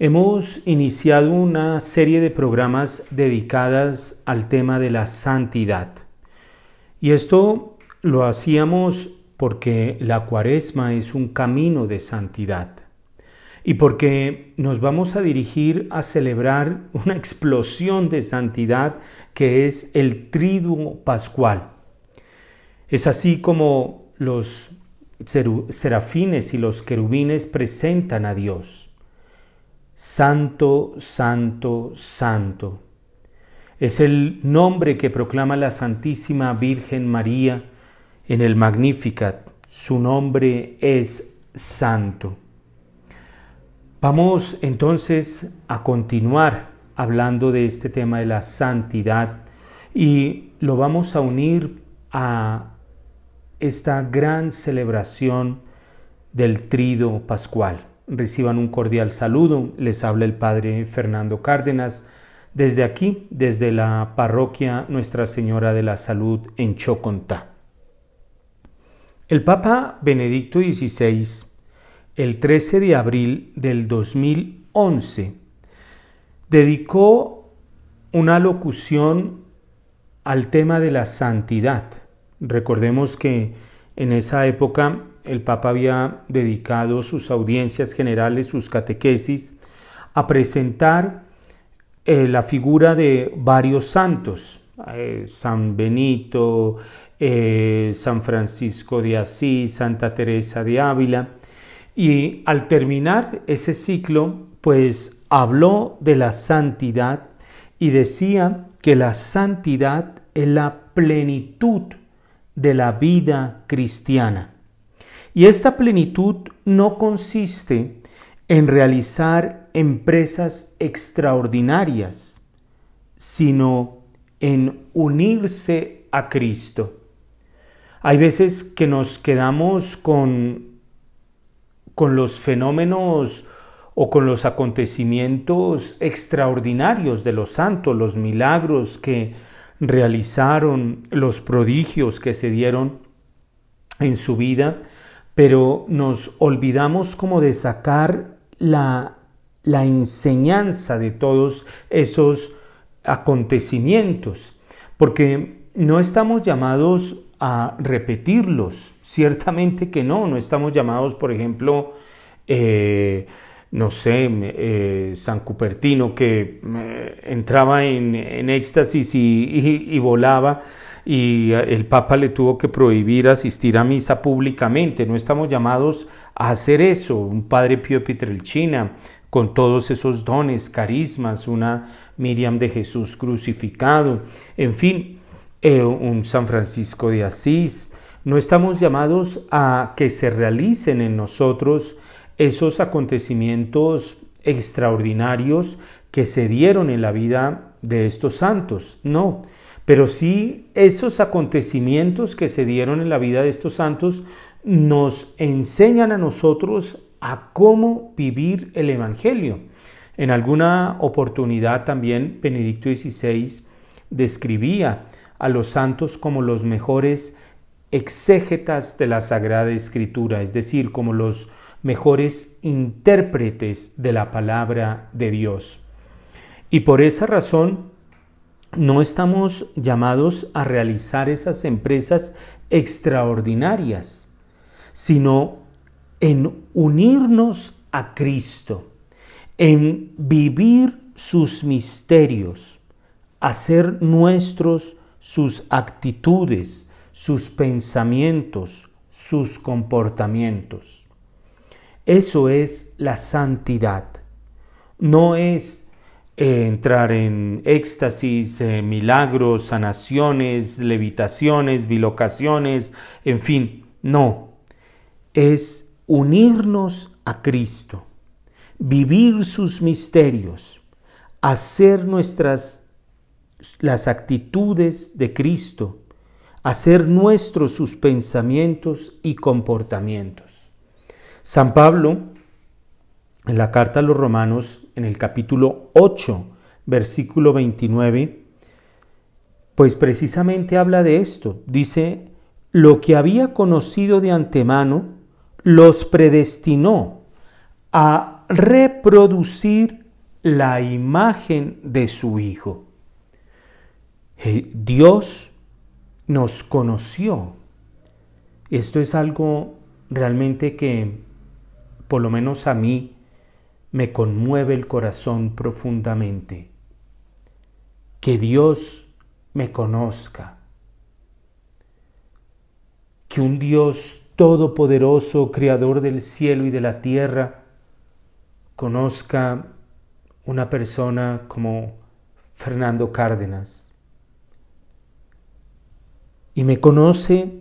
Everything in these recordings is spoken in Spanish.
Hemos iniciado una serie de programas dedicadas al tema de la santidad. Y esto lo hacíamos porque la cuaresma es un camino de santidad y porque nos vamos a dirigir a celebrar una explosión de santidad que es el triduo pascual. Es así como los serafines y los querubines presentan a Dios. Santo, santo, santo. Es el nombre que proclama la Santísima Virgen María en el Magnificat. Su nombre es santo. Vamos entonces a continuar hablando de este tema de la santidad y lo vamos a unir a esta gran celebración del trido pascual. Reciban un cordial saludo, les habla el Padre Fernando Cárdenas desde aquí, desde la parroquia Nuestra Señora de la Salud en Chocontá. El Papa Benedicto XVI el 13 de abril del 2011, dedicó una locución al tema de la santidad. Recordemos que en esa época el Papa había dedicado sus audiencias generales, sus catequesis, a presentar eh, la figura de varios santos, eh, San Benito, eh, San Francisco de Asís, Santa Teresa de Ávila, y al terminar ese ciclo, pues habló de la santidad y decía que la santidad es la plenitud de la vida cristiana. Y esta plenitud no consiste en realizar empresas extraordinarias, sino en unirse a Cristo. Hay veces que nos quedamos con con los fenómenos o con los acontecimientos extraordinarios de los santos, los milagros que realizaron, los prodigios que se dieron en su vida, pero nos olvidamos como de sacar la, la enseñanza de todos esos acontecimientos, porque no estamos llamados a repetirlos. Ciertamente que no, no estamos llamados, por ejemplo, eh, no sé, eh, San Cupertino que eh, entraba en, éxtasis y, volaba y el Papa le tuvo que prohibir asistir a misa públicamente. No estamos llamados a hacer eso. Un Padre Pío Pietrelcina con todos esos dones, carismas, una Miriam de Jesús crucificado, en fin, eh, un San Francisco de Asís. No estamos llamados a que se realicen en nosotros esos acontecimientos extraordinarios que se dieron en la vida de estos santos, no, pero sí esos acontecimientos que se dieron en la vida de estos santos nos enseñan a nosotros a cómo vivir el Evangelio. En alguna oportunidad también Benedicto XVI describía a los santos como los mejores exégetas de la Sagrada Escritura, es decir, como los mejores intérpretes de la palabra de Dios. Y por esa razón no estamos llamados a realizar esas empresas extraordinarias, sino en unirnos a Cristo, en vivir sus misterios, hacer nuestros sus actitudes, sus pensamientos, sus comportamientos. Eso es la santidad. No es eh, entrar en éxtasis, eh, milagros, sanaciones, levitaciones, bilocaciones, en fin, no. Es unirnos a Cristo, vivir sus misterios, hacer nuestras las actitudes de Cristo, hacer nuestros sus pensamientos y comportamientos. San Pablo, en la carta a los romanos, en el capítulo 8, versículo 29, pues precisamente habla de esto. Dice, lo que había conocido de antemano, los predestinó a reproducir la imagen de su Hijo. Eh, Dios nos conoció. Esto es algo realmente que, por lo menos a mí, me conmueve el corazón profundamente. Que Dios me conozca. Que un Dios todopoderoso, creador del cielo y de la tierra, conozca una persona como Fernando Cárdenas. Y me conoce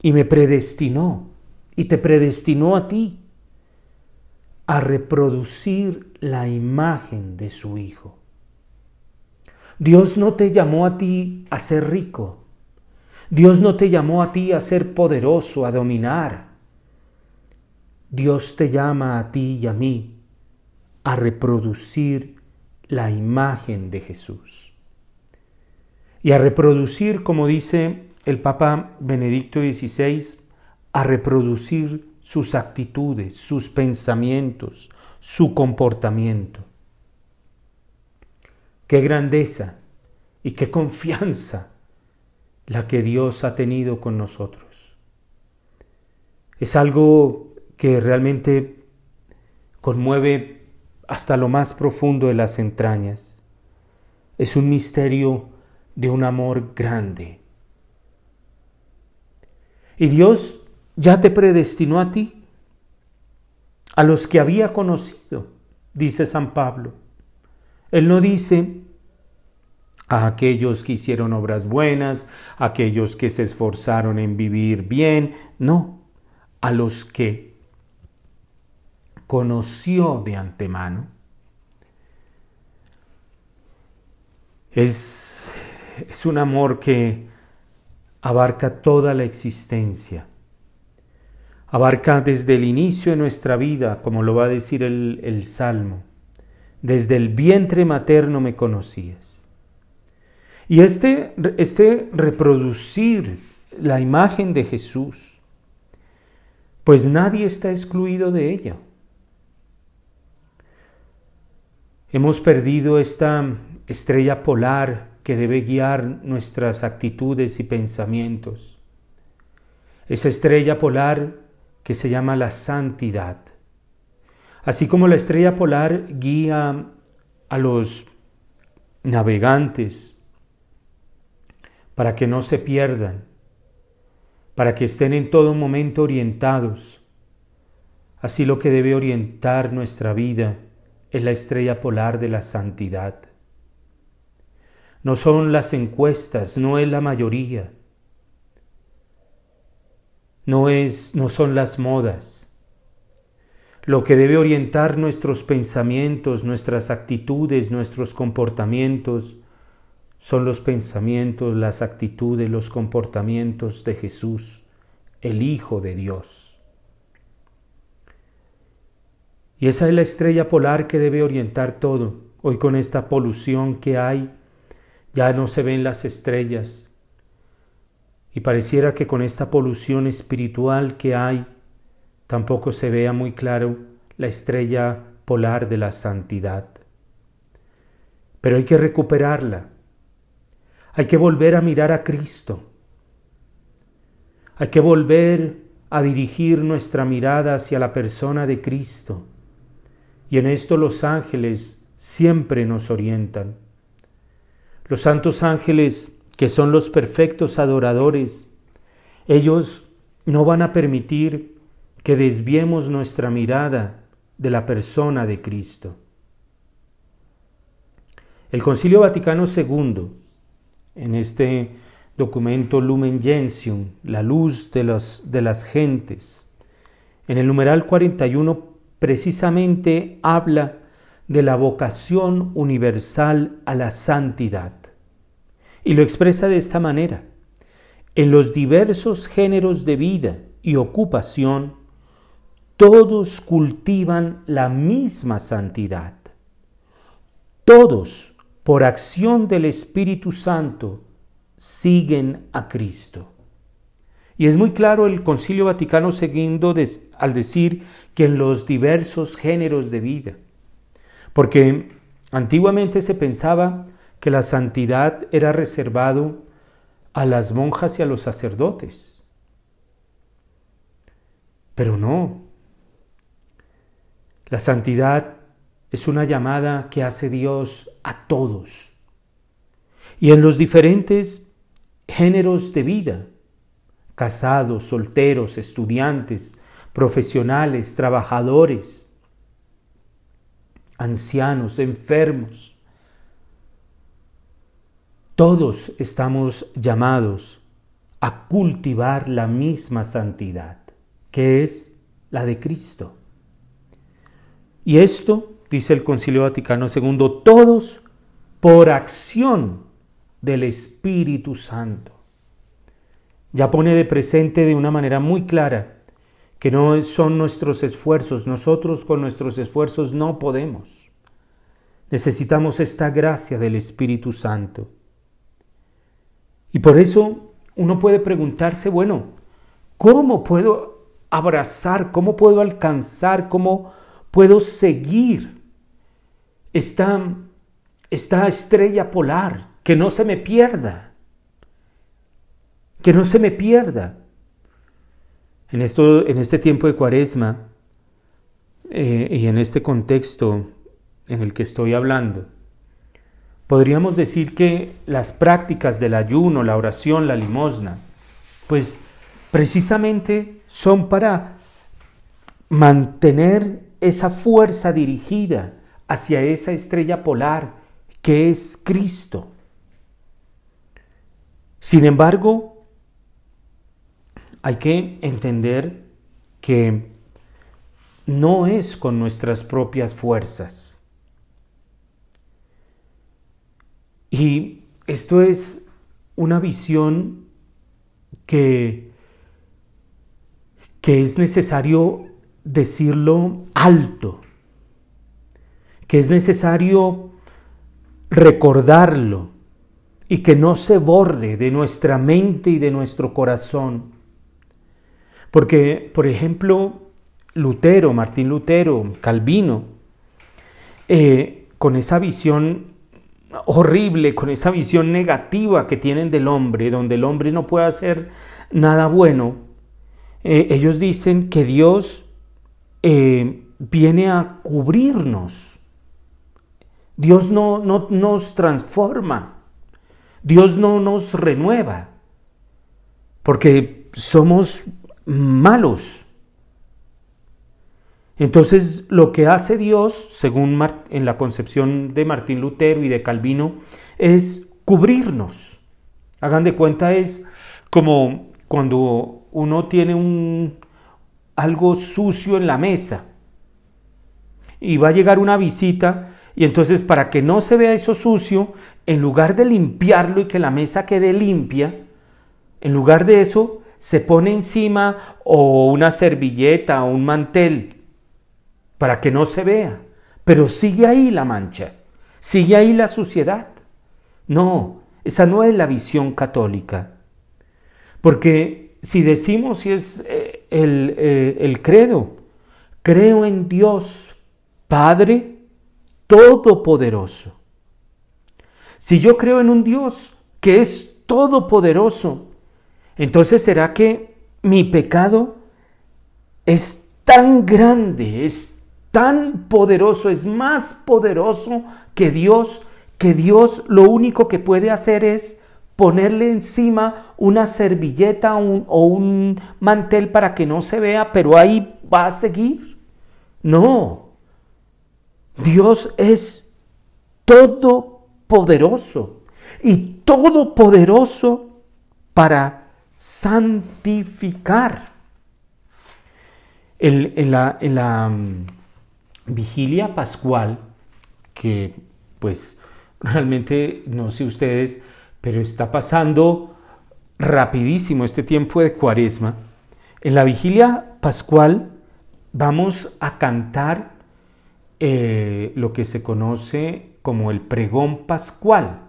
y me predestinó y te predestinó a ti a reproducir la imagen de su Hijo. Dios no te llamó a ti a ser rico. Dios no te llamó a ti a ser poderoso, a dominar. Dios te llama a ti y a mí a reproducir la imagen de Jesús. Y a reproducir, como dice el Papa Benedicto XVI, a reproducir sus actitudes, sus pensamientos, su comportamiento. Qué grandeza y qué confianza la que Dios ha tenido con nosotros. Es algo que realmente conmueve hasta lo más profundo de las entrañas. Es un misterio de un amor grande. Y Dios ya te predestinó a ti, a los que había conocido, dice San Pablo. Él no dice a aquellos que hicieron obras buenas, a aquellos que se esforzaron en vivir bien, no, a los que conoció de antemano. Es, es un amor que abarca toda la existencia abarca desde el inicio de nuestra vida, como lo va a decir el, Salmo. Desde el vientre materno me conocías. Y este, este reproducir la imagen de Jesús, pues nadie está excluido de ella. Hemos perdido esta estrella polar que debe guiar nuestras actitudes y pensamientos. Esa estrella polar que se llama la santidad. Así como la estrella polar guía a los navegantes para que no se pierdan, para que estén en todo momento orientados. Así lo que debe orientar nuestra vida es la estrella polar de la santidad. No son las encuestas, no es la mayoría, no, es, no son las modas. Lo que debe orientar nuestros pensamientos, nuestras actitudes, nuestros comportamientos, son los pensamientos, las actitudes, los comportamientos de Jesús, el Hijo de Dios. Y esa es la estrella polar que debe orientar todo. Hoy con esta polución que hay, ya no se ven las estrellas, y pareciera que con esta polución espiritual que hay, tampoco se vea muy claro la estrella polar de la santidad. Pero hay que recuperarla. Hay que volver a mirar a Cristo. Hay que volver a dirigir nuestra mirada hacia la persona de Cristo. Y en esto los ángeles siempre nos orientan. Los santos ángeles que son los perfectos adoradores, ellos no van a permitir que desviemos nuestra mirada de la persona de Cristo. El Concilio Vaticano II, en este documento Lumen Gentium, la luz de, de las gentes, en el numeral 41 precisamente habla de la vocación universal a la santidad. Y lo expresa de esta manera. En los diversos géneros de vida y ocupación, todos cultivan la misma santidad. Todos, por acción del Espíritu Santo, siguen a Cristo. Y es muy claro el Concilio Vaticano seguindo al decir que en los diversos géneros de vida, porque antiguamente se pensaba que la santidad era reservado a las monjas y a los sacerdotes. Pero no. La santidad es una llamada que hace Dios a todos. Y en los diferentes géneros de vida, casados, solteros, estudiantes, profesionales, trabajadores, ancianos, enfermos. Todos estamos llamados a cultivar la misma santidad, que es la de Cristo. Y esto, dice el Concilio Vaticano II, todos por acción del Espíritu Santo. Ya pone de presente de una manera muy clara que no son nuestros esfuerzos, nosotros con nuestros esfuerzos no podemos. Necesitamos esta gracia del Espíritu Santo. Y por eso uno puede preguntarse, bueno, ¿cómo puedo abrazar, cómo puedo alcanzar, cómo puedo seguir esta, esta estrella polar, que no se me pierda? Que no se me pierda. En, esto, en este tiempo de cuaresma eh, y en este contexto en el que estoy hablando, podríamos decir que las prácticas del ayuno, la oración, la limosna, pues precisamente son para mantener esa fuerza dirigida hacia esa estrella polar que es Cristo. Sin embargo, hay que entender que no es con nuestras propias fuerzas. Y esto es una visión que, que es necesario decirlo alto, que es necesario recordarlo y que no se borre de nuestra mente y de nuestro corazón. Porque, por ejemplo, Lutero, Martín Lutero, Calvino, eh, con esa visión horrible, con esa visión negativa que tienen del hombre, donde el hombre no puede hacer nada bueno, eh, ellos dicen que Dios eh, viene a cubrirnos. Dios no, no nos transforma. Dios no nos renueva. Porque somos malos. Entonces, lo que hace Dios, según en la concepción de Martín Lutero y de Calvino, es cubrirnos. Hagan de cuenta, es como cuando uno tiene un, algo sucio en la mesa y va a llegar una visita y entonces para que no se vea eso sucio, en lugar de limpiarlo y que la mesa quede limpia, en lugar de eso, se pone encima o una servilleta o un mantel para que no se vea, pero sigue ahí la mancha, sigue ahí la suciedad. No, esa no es la visión católica. Porque si decimos si es eh, el, eh, el credo, creo en Dios, Padre Todopoderoso. Si yo creo en un Dios que es todopoderoso, entonces será que mi pecado es tan grande, es tan poderoso, es más poderoso que Dios, que Dios lo único que puede hacer es ponerle encima una servilleta o un mantel para que no se vea, pero ahí va a seguir. No, Dios es todopoderoso y todopoderoso para santificar. en la, mm, vigilia pascual, que pues realmente no sé ustedes, pero está pasando rapidísimo este tiempo de cuaresma. En la vigilia pascual vamos a cantar eh, lo que se conoce como el pregón pascual,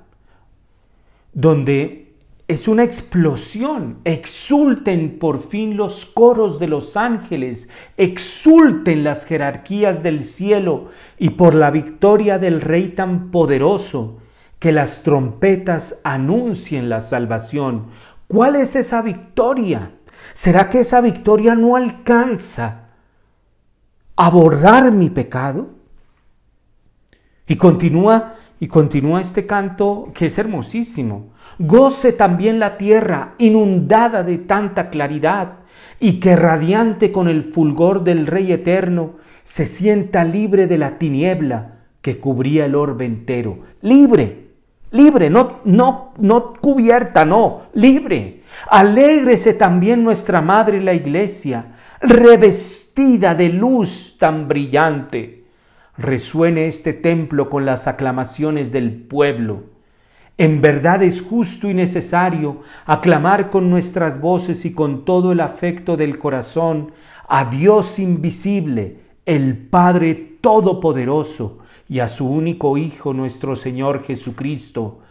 donde es una explosión. Exulten por fin los coros de los ángeles, exulten las jerarquías del cielo y por la victoria del Rey tan poderoso, que las trompetas anuncien la salvación. ¿Cuál es esa victoria? ¿Será que esa victoria no alcanza a borrar mi pecado? Y continúa y continúa este canto que es hermosísimo. Goce también la tierra inundada de tanta claridad y que radiante con el fulgor del Rey eterno se sienta libre de la tiniebla que cubría el orbe entero. Libre, libre, no, no, no cubierta, no, libre. Alégrese también nuestra Madre la Iglesia, revestida de luz tan brillante resuene este templo con las aclamaciones del pueblo. En verdad es justo y necesario aclamar con nuestras voces y con todo el afecto del corazón a Dios invisible, el Padre Todopoderoso, y a su único Hijo nuestro Señor Jesucristo,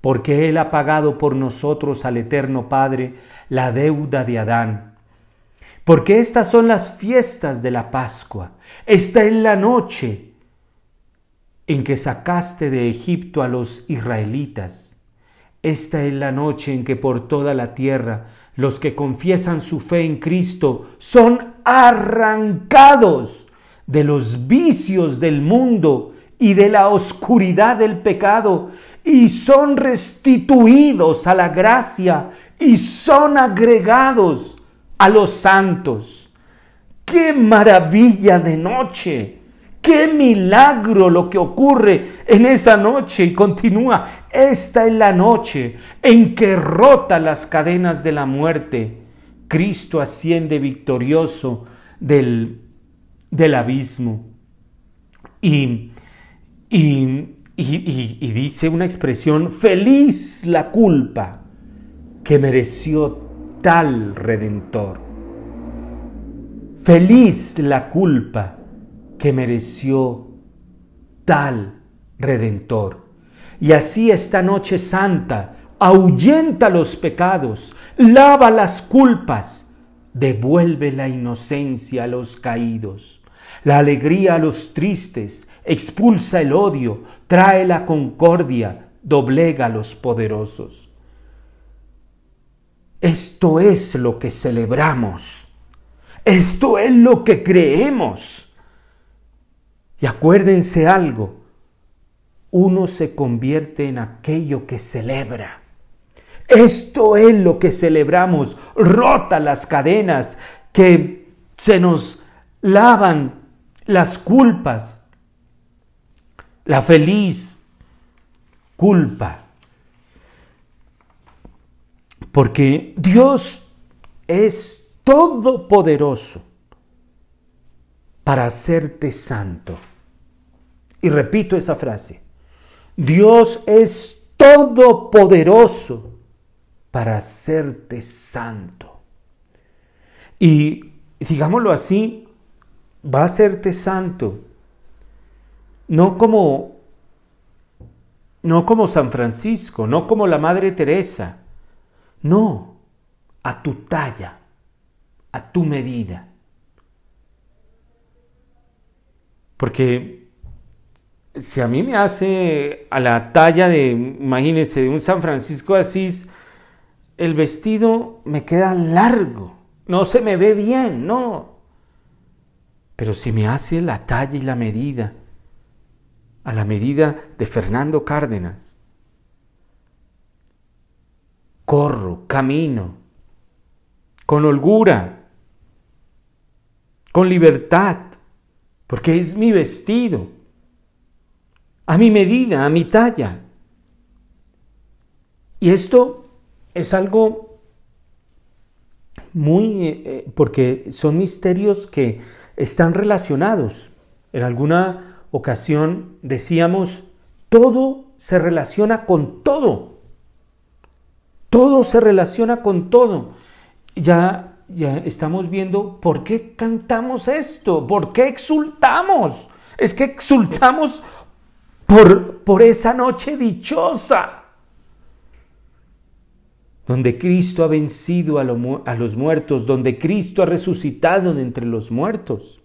porque Él ha pagado por nosotros al Eterno Padre la deuda de Adán. Porque estas son las fiestas de la Pascua, esta es la noche en que sacaste de Egipto a los israelitas. Esta es la noche en que por toda la tierra los que confiesan su fe en Cristo son arrancados de los vicios del mundo y de la oscuridad del pecado y son restituidos a la gracia y son agregados a los santos. ¡Qué maravilla de noche! Qué milagro lo que ocurre en esa noche y continúa. Esta es la noche en que rota las cadenas de la muerte. Cristo asciende victorioso del, del abismo. Y, y, y dice una expresión, feliz la culpa que mereció tal redentor. Feliz la culpa que mereció tal redentor. Y así esta noche santa, ahuyenta los pecados, lava las culpas, devuelve la inocencia a los caídos, la alegría a los tristes, expulsa el odio, trae la concordia, doblega a los poderosos. Esto es lo que celebramos. Esto es lo que creemos. Y acuérdense algo, uno se convierte en aquello que celebra. Esto es lo que celebramos, rota las cadenas que se nos lavan las culpas, la feliz culpa. Porque Dios es todopoderoso para hacerte santo. Y repito esa frase. Dios es todopoderoso para hacerte santo. Y digámoslo así, va a hacerte santo. No como no como San Francisco, no como la Madre Teresa. No, a tu talla, a tu medida. Porque si a mí me hace a la talla de, imagínense, de un San Francisco de Asís, el vestido me queda largo, no se me ve bien, no. Pero si me hace la talla y la medida, a la medida de Fernando Cárdenas, corro, camino, con holgura, con libertad, porque es mi vestido a mi medida, a mi talla. Y esto es algo muy, eh, eh, porque son misterios que están relacionados. En alguna ocasión decíamos, todo se relaciona con todo. Todo se relaciona con todo. Ya, ya estamos viendo por qué cantamos esto, por qué exultamos. Es que exultamos por, esa noche dichosa, donde Cristo ha vencido a, los muertos, donde Cristo ha resucitado de entre los muertos.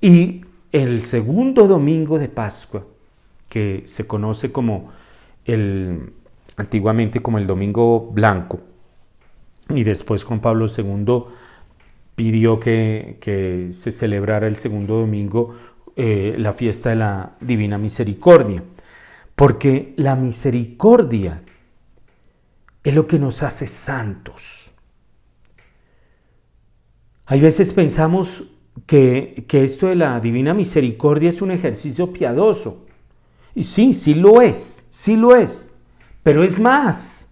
Y el segundo domingo de Pascua, que se conoce como el antiguamente como el domingo blanco, y después Juan Pablo II pidió que, se celebrara el segundo domingo eh, la fiesta de la Divina Misericordia, porque la misericordia es lo que nos hace santos. Hay veces pensamos que, que, esto de la divina misericordia es un ejercicio piadoso. Y sí, sí lo es, sí lo es. Pero es más.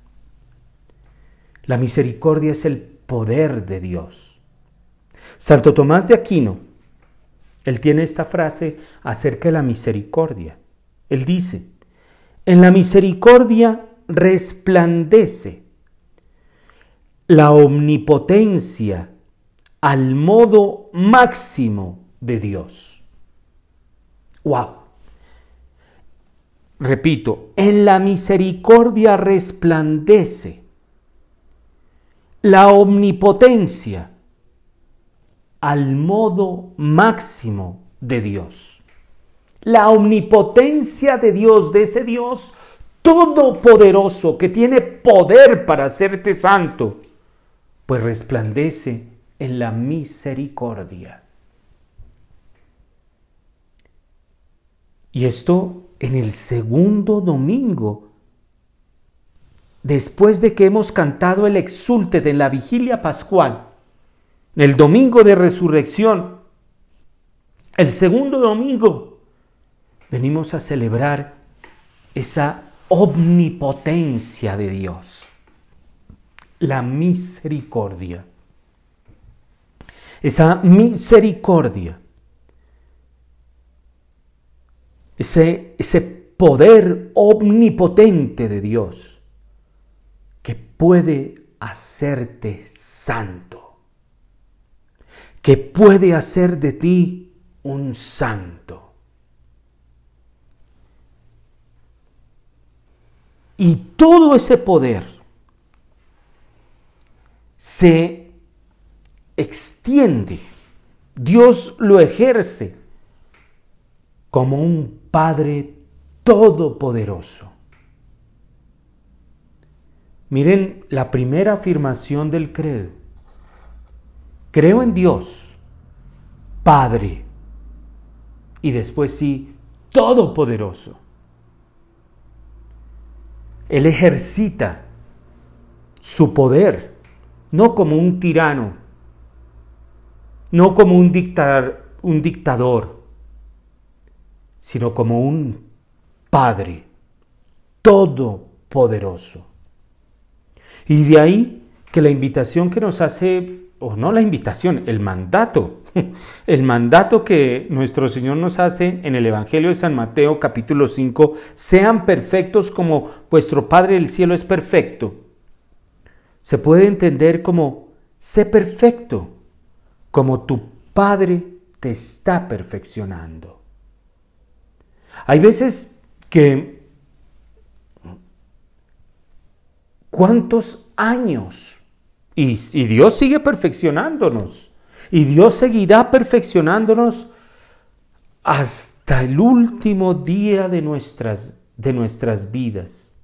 La misericordia es el poder de Dios. Santo Tomás de Aquino, él tiene esta frase acerca de la misericordia. Él dice, en la misericordia resplandece la omnipotencia al modo máximo de Dios. ¡Wow! Repito, en la misericordia resplandece la omnipotencia al modo máximo de Dios. La omnipotencia de Dios, de ese Dios todopoderoso que tiene poder para hacerte santo, pues resplandece en la misericordia. Y esto en el segundo domingo, después de que hemos cantado el exulte de la vigilia pascual, el domingo de resurrección, el segundo domingo, venimos a celebrar esa omnipotencia de Dios, la misericordia. Esa misericordia, ese, ese poder omnipotente de Dios que puede hacerte santo, que puede hacer de ti un santo. Y todo ese poder se extiende, Dios lo ejerce como un Padre todopoderoso. Miren la primera afirmación del credo. Creo en Dios, Padre, y después sí, todopoderoso. Él ejercita su poder, no como un tirano, no como un, un dictador, sino como un Padre todopoderoso. Y de ahí que la invitación que nos hace, o no la invitación, el mandato, el mandato que nuestro Señor nos hace en el Evangelio de San Mateo capítulo 5, sean perfectos como vuestro Padre del cielo es perfecto. Se puede entender como, sé perfecto, como tu Padre te está perfeccionando. Hay veces que, ¿cuántos años? Y, Dios sigue perfeccionándonos. Y Dios seguirá perfeccionándonos hasta el último día de nuestras, de nuestras vidas.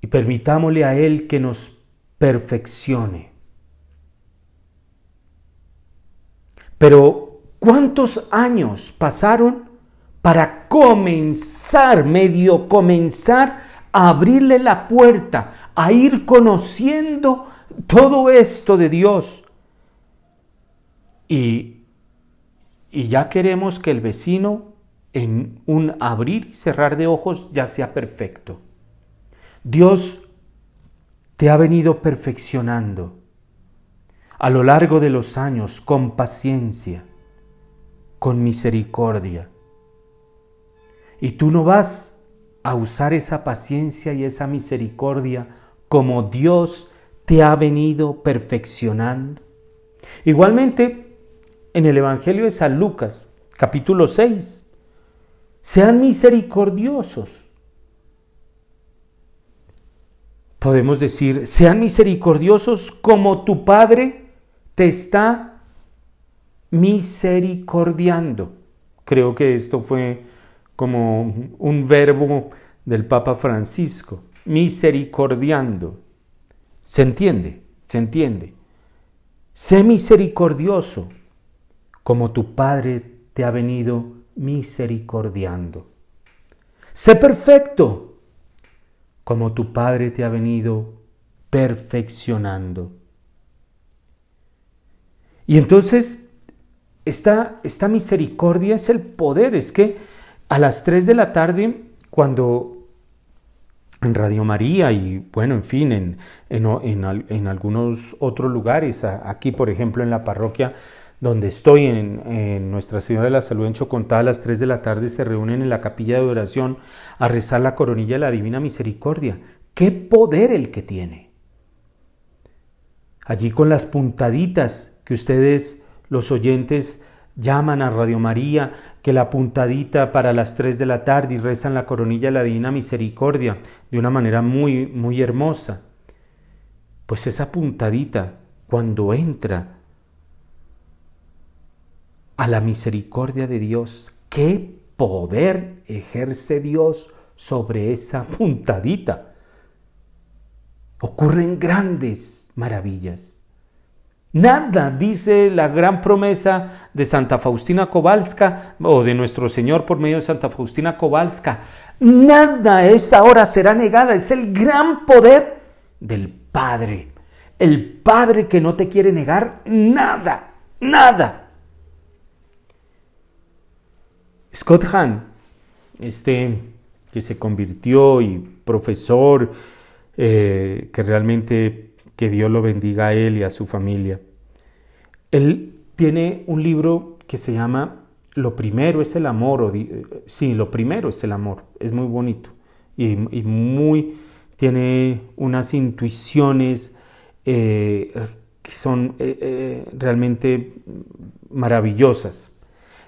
Y permitámosle a Él que nos perfeccione. Pero, ¿cuántos años pasaron para comenzar, medio comenzar a abrirle la puerta, a ir conociendo todo esto de Dios? Y, ya queremos que el vecino en un abrir y cerrar de ojos ya sea perfecto. Dios te ha venido perfeccionando a lo largo de los años con paciencia, con misericordia. Y tú no vas a usar esa paciencia y esa misericordia como Dios te ha venido perfeccionando. Igualmente, en el Evangelio de San Lucas, capítulo 6. Sean misericordiosos, podemos decir, sean misericordiosos como tu Padre te está misericordiando. Creo que esto fue como un verbo del Papa Francisco, misericordiando. ¿Se entiende? ¿Se entiende? Sé misericordioso como tu Padre te ha venido misericordiando. Sé perfecto como tu Padre te ha venido perfeccionando. Y entonces, esta, esta misericordia es el poder, es que a las 3 de la tarde, cuando en Radio María y bueno, en fin, en, en, algunos otros lugares, aquí por ejemplo en la parroquia donde estoy, en, Nuestra Señora de la Salud en Chocontá, a las 3 de la tarde se reúnen en la capilla de oración a rezar la coronilla de la Divina Misericordia. ¡Qué poder el que tiene! Allí con las puntaditas que ustedes, los oyentes, llaman a Radio María, que la puntadita para las 3 de la tarde y rezan la coronilla de la Divina Misericordia de una manera muy, muy hermosa. Pues esa puntadita, cuando entra a la misericordia de Dios, qué poder ejerce Dios sobre esa puntadita. Ocurren grandes maravillas. Nada, dice la gran promesa de Santa Faustina Kowalska o de nuestro Señor por medio de Santa Faustina Kowalska. Nada esa hora será negada. Es el gran poder del Padre. El Padre que no te quiere negar nada, nada. Scott Hahn, este que se convirtió y profesor, eh, que realmente que Dios lo bendiga a él y a su familia. Él tiene un libro que se llama Lo primero es el amor, o sí, lo primero es el amor, es muy bonito y, muy, tiene unas intuiciones eh, que son eh, eh, realmente maravillosas.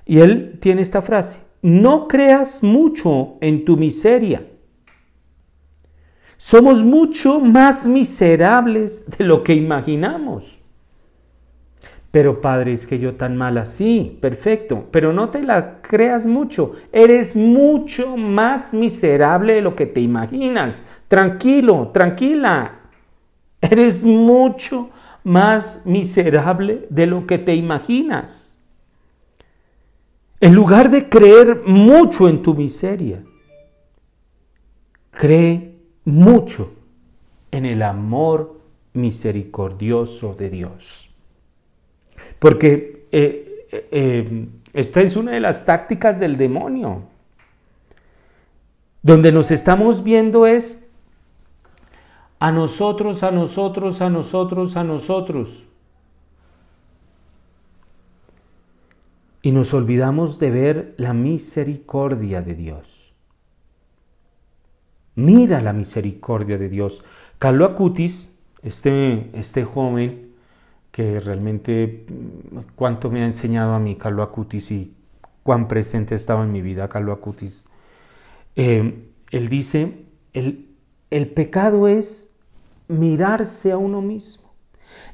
Y él tiene esta frase, no creas mucho en tu miseria somos mucho más miserables de lo que imaginamos. Pero Padre, es que yo tan mala, sí, perfecto, pero no te la creas mucho. Eres mucho más miserable de lo que te imaginas. Tranquilo, tranquila. Eres mucho más miserable de lo que te imaginas. En lugar de creer mucho en tu miseria, cree mucho en el amor misericordioso de Dios. Porque eh, eh, eh, esta es una de las tácticas del demonio. Donde nos estamos viendo es a nosotros, a nosotros, a nosotros, a nosotros. Y nos olvidamos de ver la misericordia de Dios. Mira la misericordia de Dios. Carlo Acutis, este, este joven que realmente cuánto me ha enseñado a mí Carlo Acutis y cuán presente ha estado en mi vida Carlo Acutis, eh, él dice, el, el pecado es mirarse a uno mismo.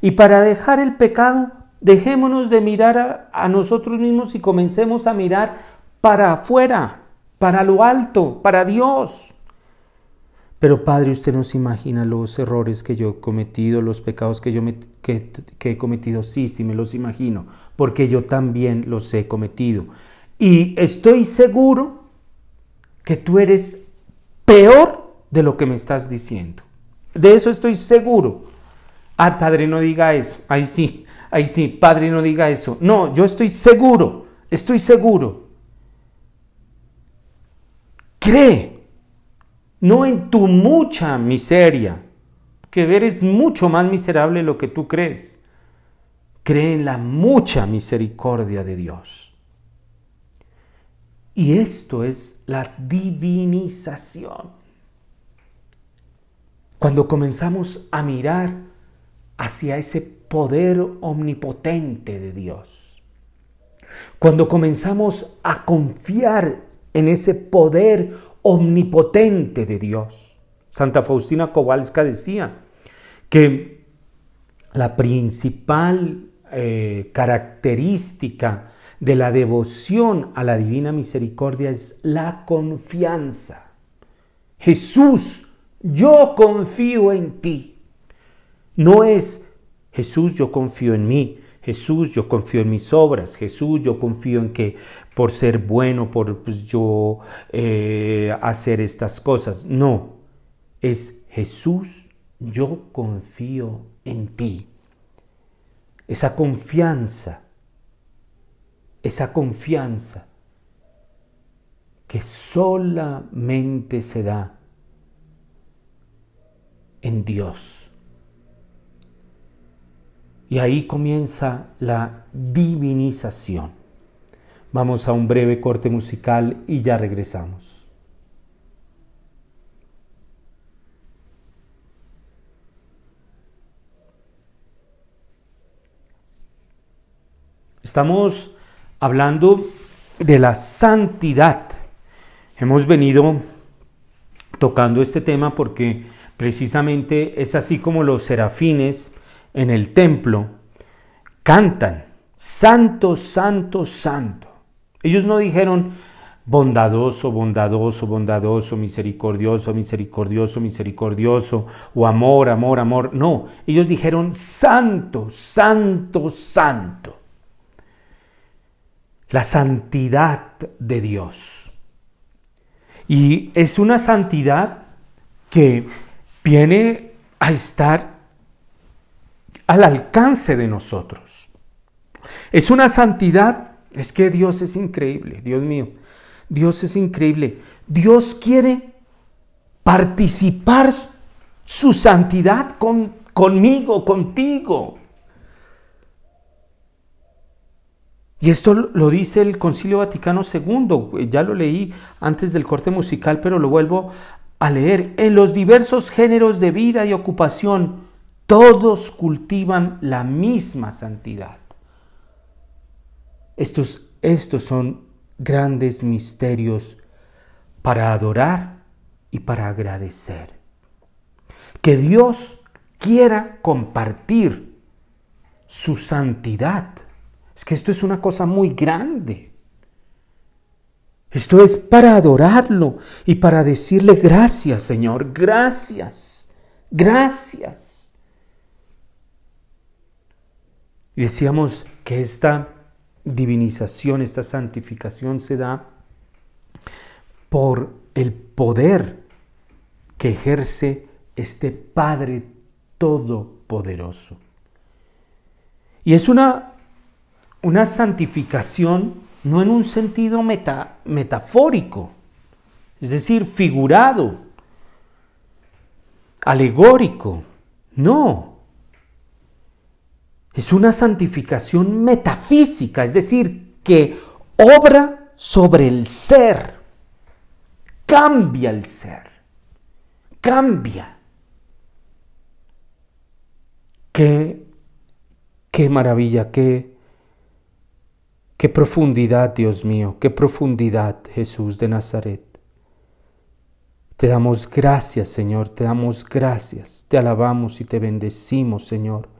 Y para dejar el pecado, dejémonos de mirar a, a, nosotros mismos y comencemos a mirar para afuera, para lo alto, para Dios. Pero Padre, usted no se imagina los errores que yo he cometido, los pecados que yo que, he cometido. Sí, sí, me los imagino, porque yo también los he cometido. Y estoy seguro que tú eres peor de lo que me estás diciendo. De eso estoy seguro. Ah, Padre, no diga eso. Ahí sí, ahí sí, Padre, no diga eso. No, yo estoy seguro, estoy seguro. Cree no en tu mucha miseria, que eres mucho más miserable de lo que tú crees. Cree en la mucha misericordia de Dios. Y esto es la divinización. Cuando comenzamos a mirar hacia ese poder omnipotente de Dios. Cuando comenzamos a confiar en ese poder omnipotente de Dios. Santa Faustina Kowalska decía que la principal eh, característica de la devoción a la divina misericordia es la confianza. Jesús, yo confío en ti. No es Jesús, yo confío en mí. Jesús, yo confío en mis obras. Jesús, yo confío en que por ser bueno, por pues, yo eh, hacer estas cosas. No, es Jesús, yo confío en ti. Esa confianza, esa confianza que solamente se da en Dios. Y ahí comienza la divinización. Vamos a un breve corte musical y ya regresamos. Estamos hablando de la santidad. Hemos venido tocando este tema porque precisamente es así como los serafines en el templo cantan, Santo, Santo, Santo. Ellos no dijeron bondadoso, bondadoso, bondadoso, misericordioso, misericordioso, misericordioso, o amor, amor, amor. No, ellos dijeron Santo, Santo, Santo. La santidad de Dios. Y es una santidad que viene a estar al alcance de nosotros. Es una santidad, es que Dios es increíble, Dios mío, Dios es increíble. Dios quiere participar su santidad con, conmigo, contigo. Y esto lo dice el Concilio Vaticano II, ya lo leí antes del corte musical, pero lo vuelvo a leer. En los diversos géneros de vida y ocupación, todos cultivan la misma santidad. Estos, estos son grandes misterios para adorar y para agradecer. Que Dios quiera compartir su santidad. Es que esto es una cosa muy grande. Esto es para adorarlo y para decirle gracias, Señor, gracias, gracias. Decíamos que esta divinización, esta santificación se da por el poder que ejerce este Padre Todopoderoso. Y es una, una santificación no en un sentido metafórico, es decir, figurado, alegórico, no es una santificación metafísica, es decir, que obra sobre el ser, cambia el ser, cambia. Qué, qué maravilla, qué, qué profundidad, Dios mío, qué profundidad, Jesús de Nazaret. Te damos gracias, Señor, te damos gracias, te alabamos y te bendecimos, Señor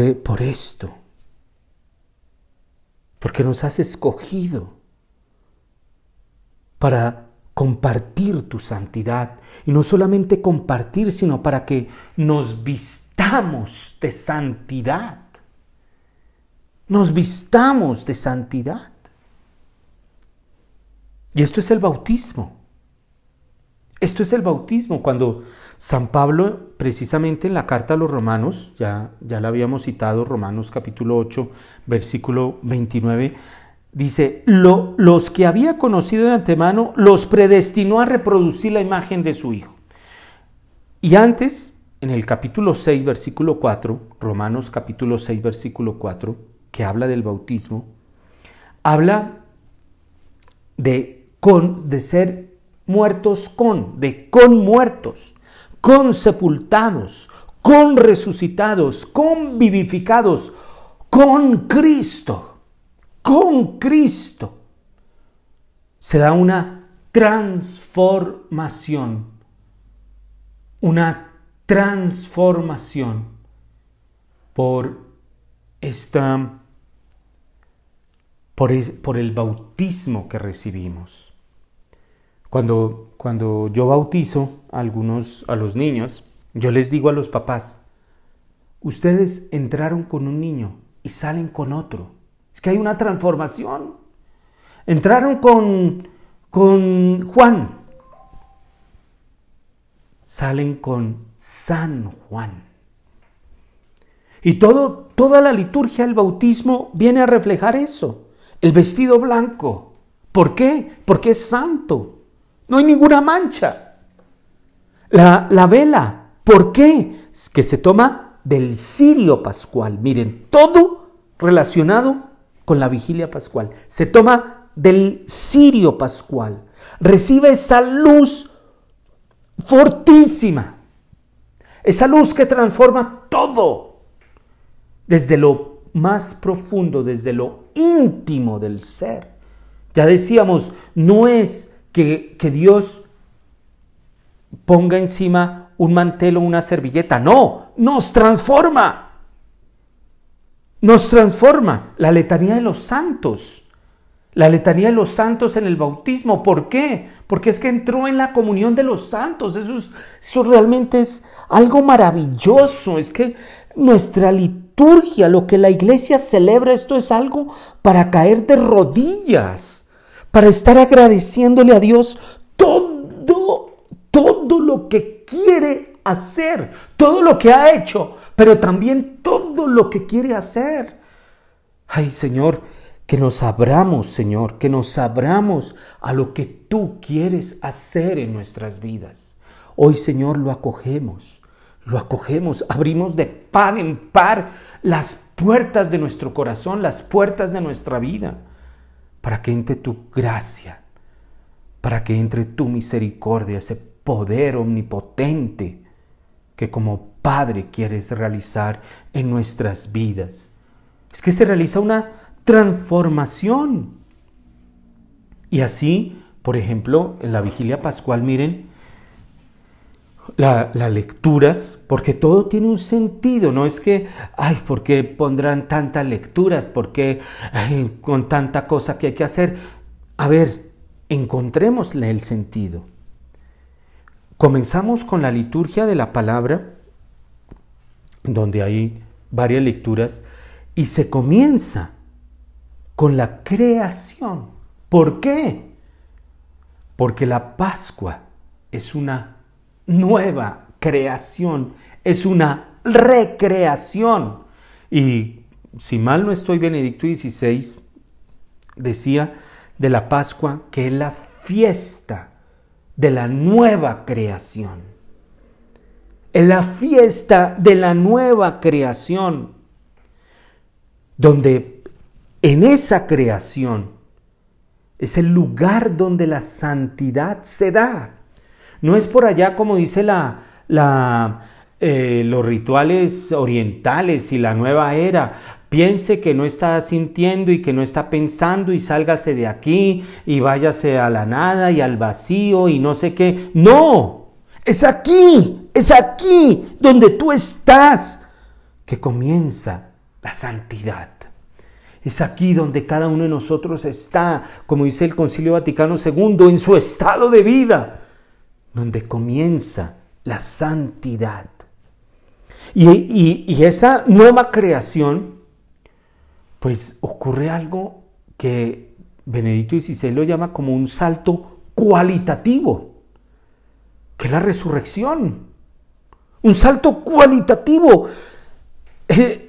e, por, esto, porque nos has escogido para compartir tu santidad. Y no solamente compartir, sino para que nos vistamos de santidad. Nos vistamos de santidad. Y esto es el bautismo. Esto es el bautismo. Cuando San Pablo, precisamente en la carta a los romanos, ya, ya la habíamos citado, Romanos capítulo 8, versículo 29, dice, Lo, los que había conocido de antemano los predestinó a reproducir la imagen de su Hijo. Y antes, en el capítulo 6, versículo 4, Romanos capítulo 6, versículo 4, que habla del bautismo, habla de, con, de ser muertos con, de con muertos con sepultados, con resucitados, con vivificados, con Cristo, con Cristo. Se da una transformación. Una transformación por esta por, por el bautismo que recibimos. Cuando, cuando yo bautizo a algunos a los niños, yo les digo a los papás, ustedes entraron con un niño y salen con otro. Es que hay una transformación. Entraron con, con Juan, salen con San Juan. Y todo, toda la liturgia del bautismo viene a reflejar eso. El vestido blanco. ¿Por qué? Porque es santo. No hay ninguna mancha. La, la vela. ¿Por qué? Que se toma del cirio pascual. Miren, todo relacionado con la vigilia pascual. Se toma del cirio pascual. Recibe esa luz fortísima. Esa luz que transforma todo. Desde lo más profundo, desde lo íntimo del ser. Ya decíamos, no es que, Dios ponga encima un mantel o una servilleta. No, nos transforma. Nos transforma. La letanía de los santos. La letanía de los santos en el bautismo. ¿Por qué? Porque es que entró en la comunión de los santos. Eso, eso realmente es algo maravilloso. Es que nuestra liturgia, lo que la iglesia celebra, esto es algo para caer de rodillas, para estar agradeciéndole a Dios todo todo lo que quiere hacer, todo lo que ha hecho, pero también todo lo que quiere hacer. Ay Señor, que nos abramos, Señor, que nos abramos a lo que tú quieres hacer en nuestras vidas. Hoy, Señor, lo acogemos, lo acogemos, abrimos de par en par las puertas de nuestro corazón, las puertas de nuestra vida, para que entre tu gracia, para que entre tu misericordia, ese poder omnipotente que como Padre quieres realizar en nuestras vidas. Es que se realiza una transformación. Y así, por ejemplo, en la vigilia pascual, miren, las lecturas, porque todo tiene un sentido, no es que, ay, ¿por qué pondrán tantas lecturas? ¿Por qué con tanta cosa que hay que hacer? A ver, encontrémosle el sentido. Comenzamos con la liturgia de la palabra, donde hay varias lecturas, y se comienza con la creación. ¿Por qué? Porque la Pascua es una nueva creación, es una recreación. Y si mal no estoy, Benedicto XVI decía de la Pascua que es la fiesta de la nueva creación. En la fiesta de la nueva creación, donde en esa creación es el lugar donde la santidad se da. No es por allá como dice la, eh, los rituales orientales y la nueva era, piense que no está sintiendo y que no está pensando y sálgase de aquí y váyase a la nada y al vacío y no sé qué. No, es aquí, es aquí donde tú estás que comienza la santidad. Es aquí donde cada uno de nosotros está, como dice el Concilio Vaticano II, en su estado de vida, donde comienza la santidad. Y, y esa nueva creación pues ocurre algo que Benedicto XVI lo llama como un salto cualitativo, que es la resurrección. Un salto cualitativo. Eh,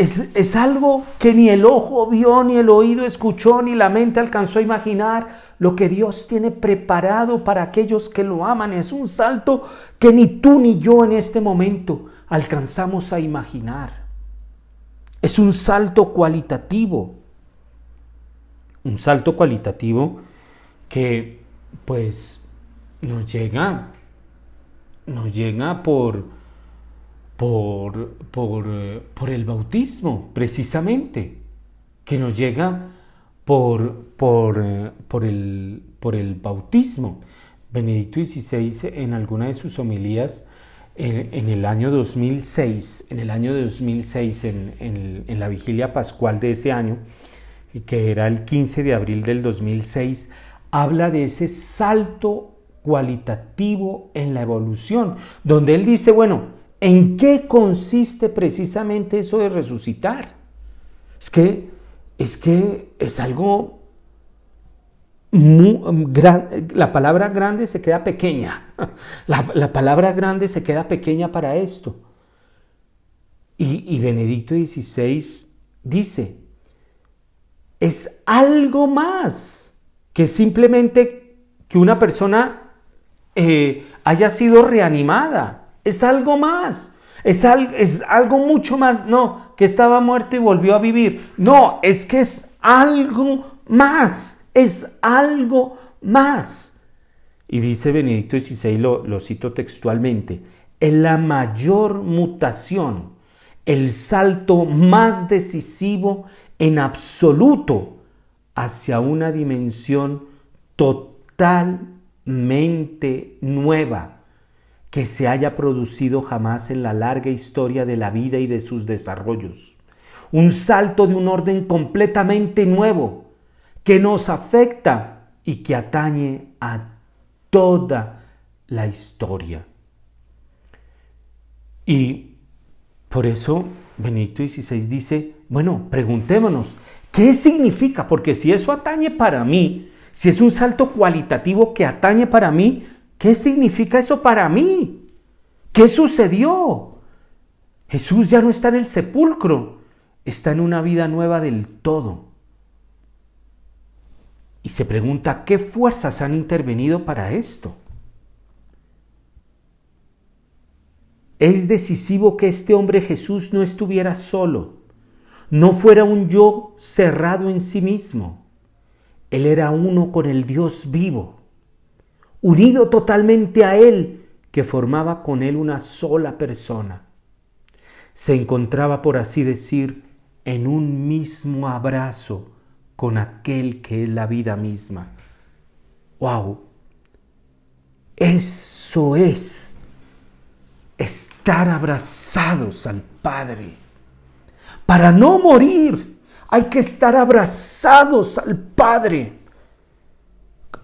es, es, algo que ni el ojo vio, ni el oído escuchó, ni la mente alcanzó a imaginar. Lo que Dios tiene preparado para aquellos que lo aman es un salto que ni tú ni yo en este momento alcanzamos a imaginar. Es un salto cualitativo. Un salto cualitativo que pues nos llega, nos llega por, por, por, por el bautismo, precisamente, que nos llega por, por, por, el, por el bautismo. Benedicto XVI en alguna de sus homilías en, el año 2006, en el año 2006, en, en la vigilia pascual de ese año, que era el 15 de abril del 2006, habla de ese salto cualitativo en la evolución, donde él dice, bueno, ¿en qué consiste precisamente eso de resucitar? Es que es, que es algo la palabra grande se queda pequeña. La, palabra grande se queda pequeña para esto. Y, y Benedicto XVI dice, es algo más que simplemente que una persona eh, haya sido reanimada. Es algo más. Es, es algo mucho más. No, que estaba muerto y volvió a vivir. No, es que es algo más. Es algo más. Y dice Benedicto XVI, lo, lo cito textualmente, es la mayor mutación, el salto más decisivo en absoluto hacia una dimensión totalmente nueva que se haya producido jamás en la larga historia de la vida y de sus desarrollos. Un salto de un orden completamente nuevo que nos afecta y que atañe a toda la historia. Y por eso Benito XVI dice, bueno, preguntémonos, ¿qué significa? Porque si eso atañe para mí, si es un salto cualitativo que atañe para mí, ¿qué significa eso para mí? ¿Qué sucedió? Jesús ya no está en el sepulcro, está en una vida nueva del todo. Y se pregunta, ¿qué fuerzas han intervenido para esto? Es decisivo que este hombre Jesús no estuviera solo, no fuera un yo cerrado en sí mismo. Él era uno con el Dios vivo, unido totalmente a Él, que formaba con Él una sola persona. Se encontraba, por así decir, en un mismo abrazo con aquel que es la vida misma. ¡Wow! Eso es estar abrazados al Padre. Para no morir, hay que estar abrazados al Padre,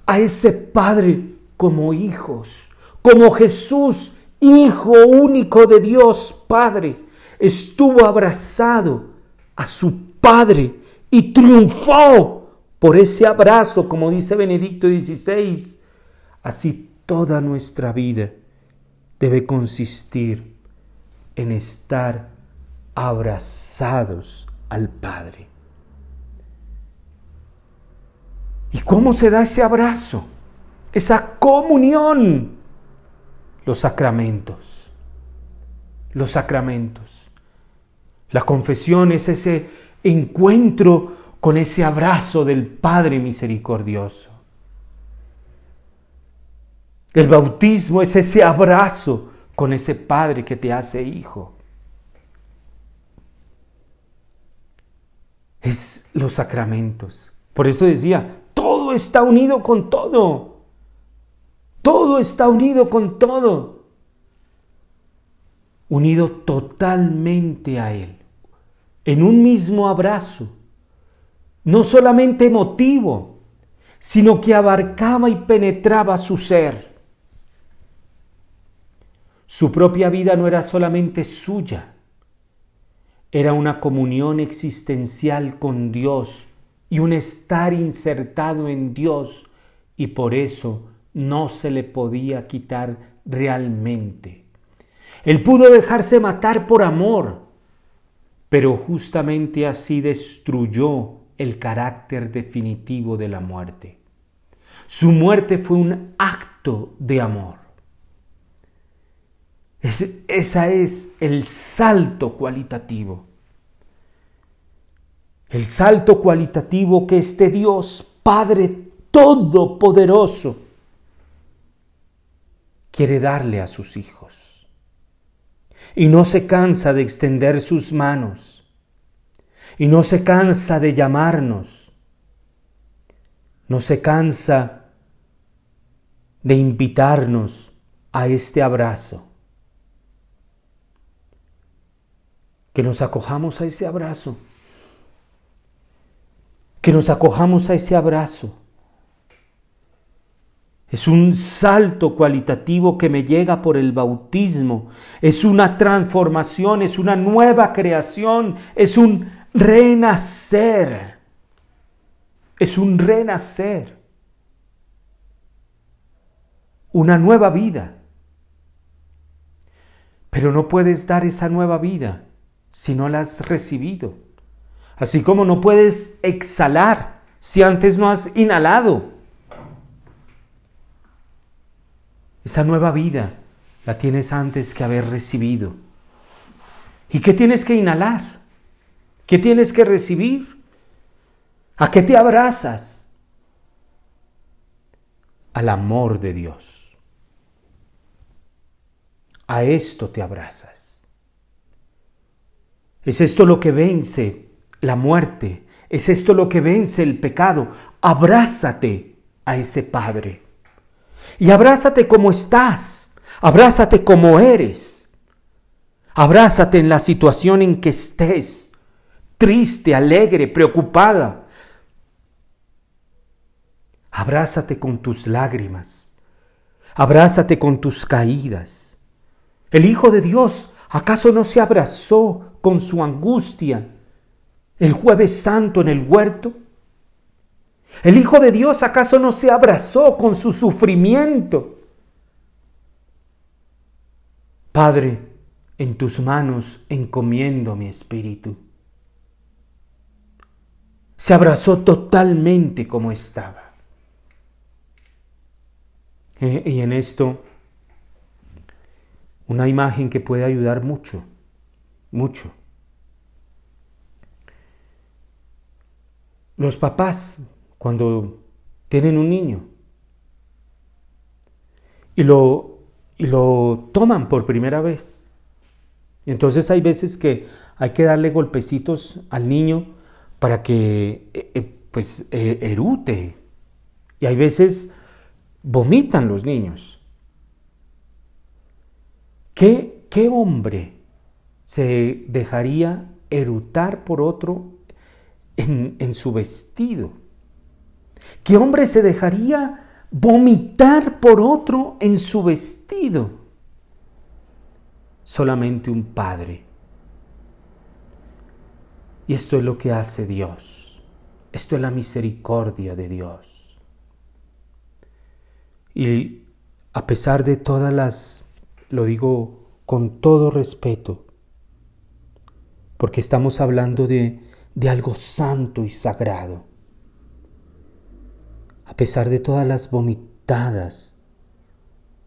a ese Padre como hijos, como Jesús, Hijo único de Dios Padre, estuvo abrazado a su Padre y triunfó por ese abrazo, como dice Benedicto XVI. Así toda nuestra vida debe consistir en estar abrazados al Padre. ¿Y cómo se da ese abrazo? Esa comunión. Los sacramentos. Los sacramentos. La confesión es ese encuentro con ese abrazo del Padre misericordioso. El bautismo es ese abrazo con ese Padre que te hace hijo. Es los sacramentos. Por eso decía, todo está unido con todo. Todo está unido con todo. Unido totalmente a Él. En un mismo abrazo. No solamente emotivo, sino que abarcaba y penetraba su ser. Su propia vida no era solamente suya, era una comunión existencial con Dios y un estar insertado en Dios y por eso no se le podía quitar realmente. Él pudo dejarse matar por amor, pero justamente así destruyó el carácter definitivo de la muerte. Su muerte fue un acto de amor. Es, esa es el salto cualitativo. El salto cualitativo que este Dios Padre Todopoderoso quiere darle a sus hijos. Y no se cansa de extender sus manos. Y no se cansa de llamarnos. No se cansa de invitarnos a este abrazo. Que nos acojamos a ese abrazo. Que nos acojamos a ese abrazo. Es un salto cualitativo que me llega por el bautismo. Es una transformación, es una nueva creación, es un renacer. Es un renacer. Una nueva vida. Pero no puedes dar esa nueva vida si no la has recibido. Así como no puedes exhalar si antes no has inhalado. Esa nueva vida la tienes antes que haber recibido. ¿Y qué tienes que inhalar? ¿Qué tienes que recibir? ¿A qué te abrazas? Al amor de Dios. A esto te abrazas. Es esto lo que vence la muerte. Es esto lo que vence el pecado. Abrázate a ese Padre y abrázate como estás, abrázate como eres, abrázate en la situación en que estés, triste, alegre, preocupada. Abrázate con tus lágrimas, abrázate con tus caídas. El Hijo de Dios, ¿acaso no se abrazó con su angustia el jueves santo en el huerto? ¿El Hijo de Dios acaso no se abrazó con su sufrimiento? Padre, en tus manos encomiendo mi espíritu. Se abrazó totalmente como estaba. Eh, y en esto, una imagen que puede ayudar mucho, mucho. Los papás cuando tienen un niño y lo, y lo toman por primera vez. Entonces hay veces que hay que darle golpecitos al niño para que eh, eh, pues eh, erute. Y hay veces vomitan los niños. ¿Qué, ¿Qué hombre se dejaría erutar por otro en, en su vestido? ¿Qué hombre se dejaría vomitar por otro en su vestido? Solamente un padre. Y esto es lo que hace Dios. Esto es la misericordia de Dios. Y a pesar de todas las, lo digo con todo respeto, porque estamos hablando de, de algo santo y sagrado a pesar de todas las vomitadas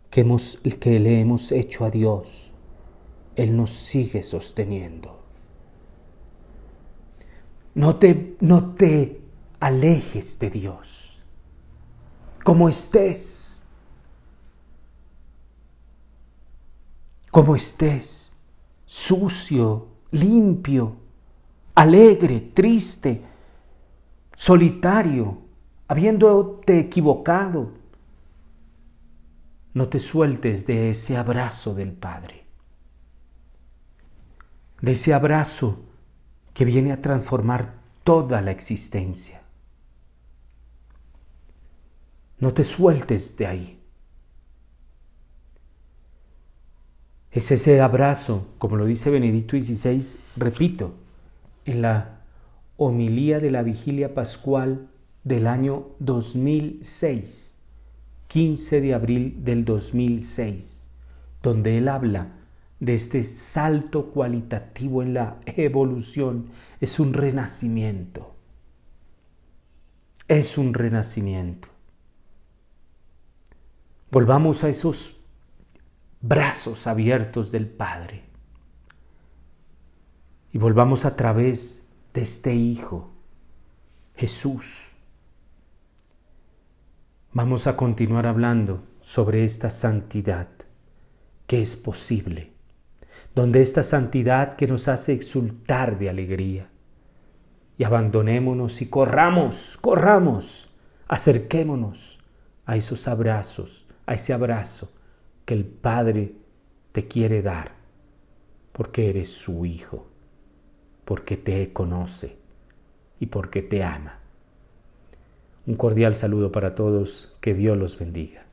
que, hemos, que le hemos hecho a Dios, Él nos sigue sosteniendo. No te, no te alejes de Dios, como estés, como estés, sucio, limpio, alegre, triste, solitario, habiéndote equivocado, no te sueltes de ese abrazo del Padre, de ese abrazo que viene a transformar toda la existencia. No te sueltes de ahí. Es ese abrazo, como lo dice Benedicto XVI, repito, en la homilía de la vigilia pascual del año 2006, 15 de abril del 2006, donde él habla de este salto cualitativo en la evolución. Es un renacimiento. Es un renacimiento. Volvamos a esos brazos abiertos del Padre. Y volvamos a través de este Hijo, Jesús, Vamos a continuar hablando sobre esta santidad que es posible, donde esta santidad que nos hace exultar de alegría. Y abandonémonos y corramos, corramos, acerquémonos a esos abrazos, a ese abrazo que el Padre te quiere dar, porque eres su hijo, porque te conoce y porque te ama. Un cordial saludo para todos, que Dios los bendiga.